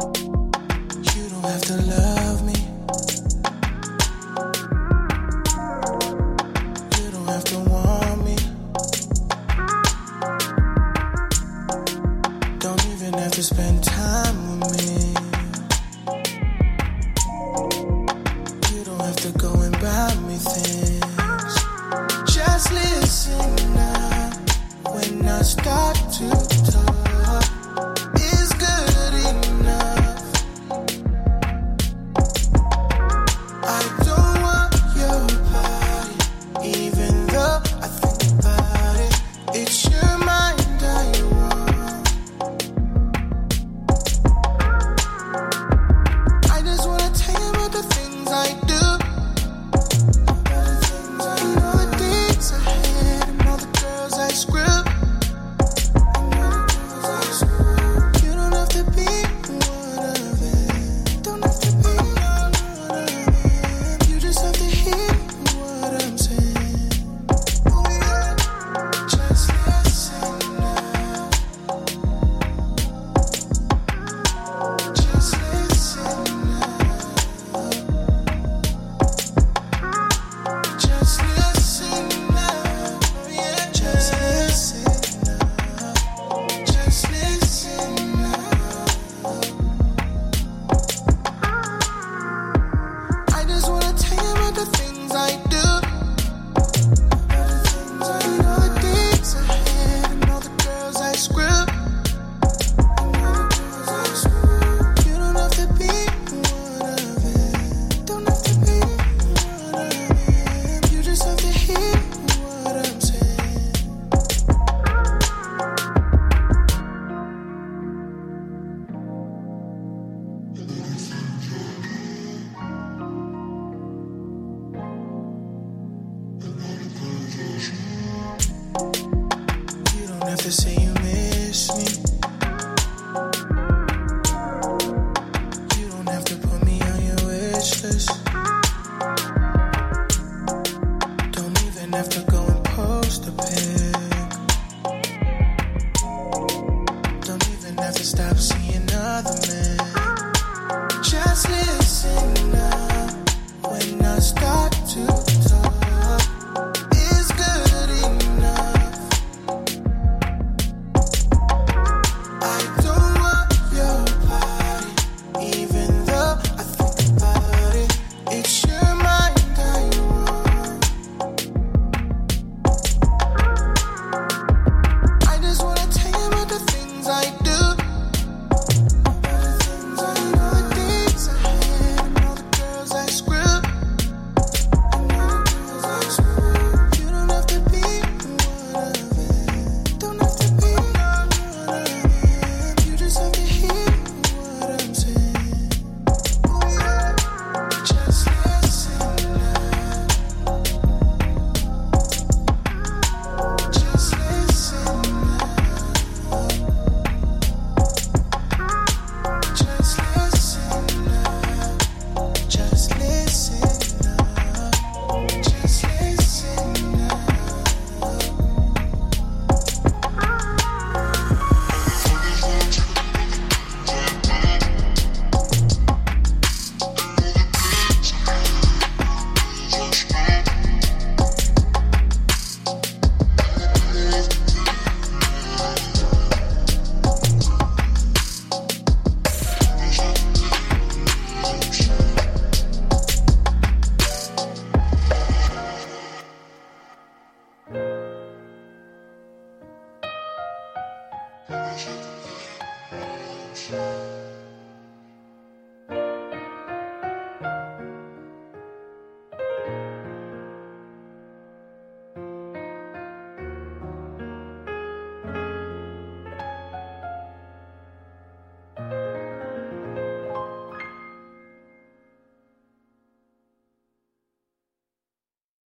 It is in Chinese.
You don't have to love. after go Thank.